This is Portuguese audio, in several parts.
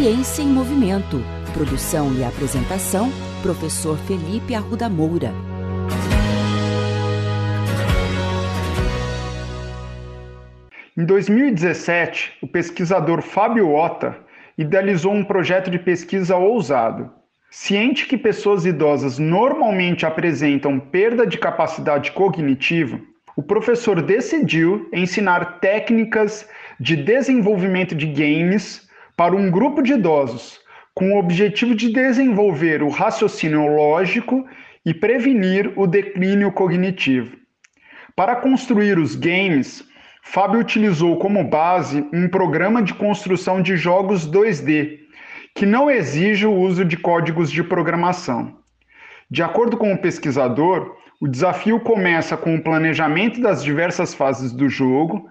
Ciência em Movimento. Produção e apresentação, professor Felipe Arruda Moura. Em 2017, o pesquisador Fábio Ota idealizou um projeto de pesquisa ousado. Ciente que pessoas idosas normalmente apresentam perda de capacidade cognitiva, o professor decidiu ensinar técnicas de desenvolvimento de games para um grupo de idosos, com o objetivo de desenvolver o raciocínio lógico e prevenir o declínio cognitivo. Para construir os games, Fábio utilizou como base um programa de construção de jogos 2D, que não exige o uso de códigos de programação. De acordo com o pesquisador, o desafio começa com o planejamento das diversas fases do jogo,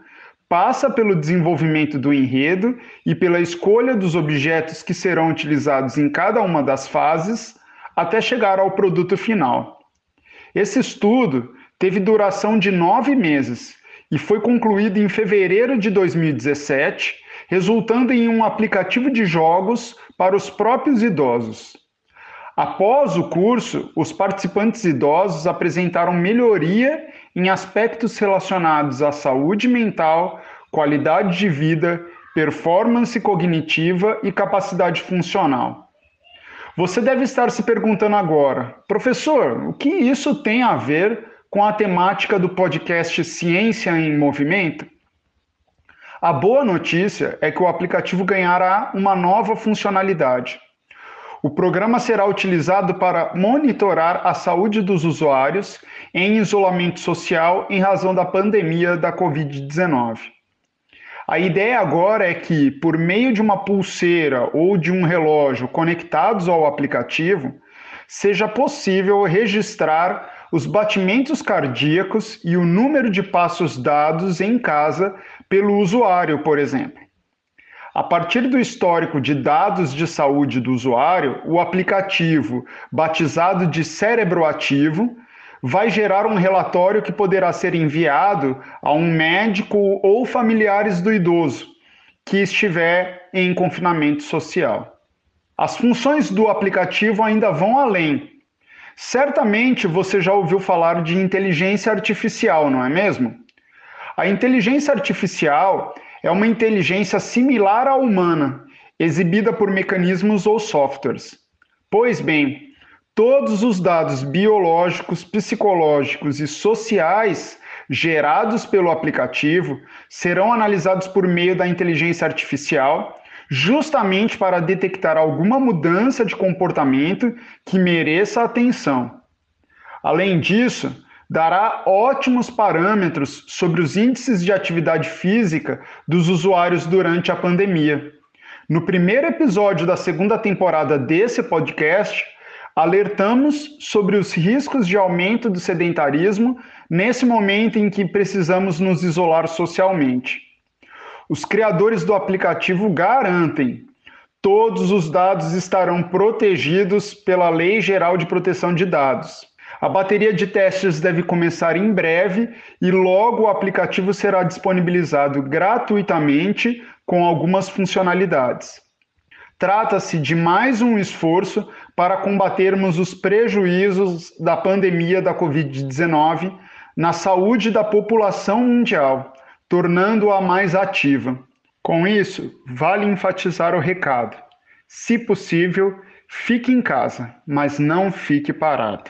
passa pelo desenvolvimento do enredo e pela escolha dos objetos que serão utilizados em cada uma das fases, até chegar ao produto final. Esse estudo teve duração de nove meses e foi concluído em fevereiro de 2017, resultando em um aplicativo de jogos para os próprios idosos. Após o curso, os participantes idosos apresentaram melhoria em aspectos relacionados à saúde mental, qualidade de vida, performance cognitiva e capacidade funcional. Você deve estar se perguntando agora, professor, o que isso tem a ver com a temática do podcast Ciência em Movimento? A boa notícia é que o aplicativo ganhará uma nova funcionalidade. O programa será utilizado para monitorar a saúde dos usuários em isolamento social em razão da pandemia da Covid-19. A ideia agora é que, por meio de uma pulseira ou de um relógio conectados ao aplicativo, seja possível registrar os batimentos cardíacos e o número de passos dados em casa pelo usuário, por exemplo. A partir do histórico de dados de saúde do usuário, o aplicativo, batizado de cérebro ativo, vai gerar um relatório que poderá ser enviado a um médico ou familiares do idoso que estiver em confinamento social. As funções do aplicativo ainda vão além. Certamente você já ouviu falar de inteligência artificial, não é mesmo? A inteligência artificial é uma inteligência similar à humana, exibida por mecanismos ou softwares. Pois bem, todos os dados biológicos, psicológicos e sociais gerados pelo aplicativo serão analisados por meio da inteligência artificial, justamente para detectar alguma mudança de comportamento que mereça atenção. Além disso, dará ótimos parâmetros sobre os índices de atividade física dos usuários durante a pandemia. No primeiro episódio da segunda temporada desse podcast, alertamos sobre os riscos de aumento do sedentarismo nesse momento em que precisamos nos isolar socialmente. Os criadores do aplicativo garantem todos os dados estarão protegidos pela Lei Geral de Proteção de Dados. A bateria de testes deve começar em breve e logo o aplicativo será disponibilizado gratuitamente com algumas funcionalidades. Trata-se de mais um esforço para combatermos os prejuízos da pandemia da Covid-19 na saúde da população mundial, tornando-a mais ativa. Com isso, vale enfatizar o recado: se possível, fique em casa, mas não fique parado.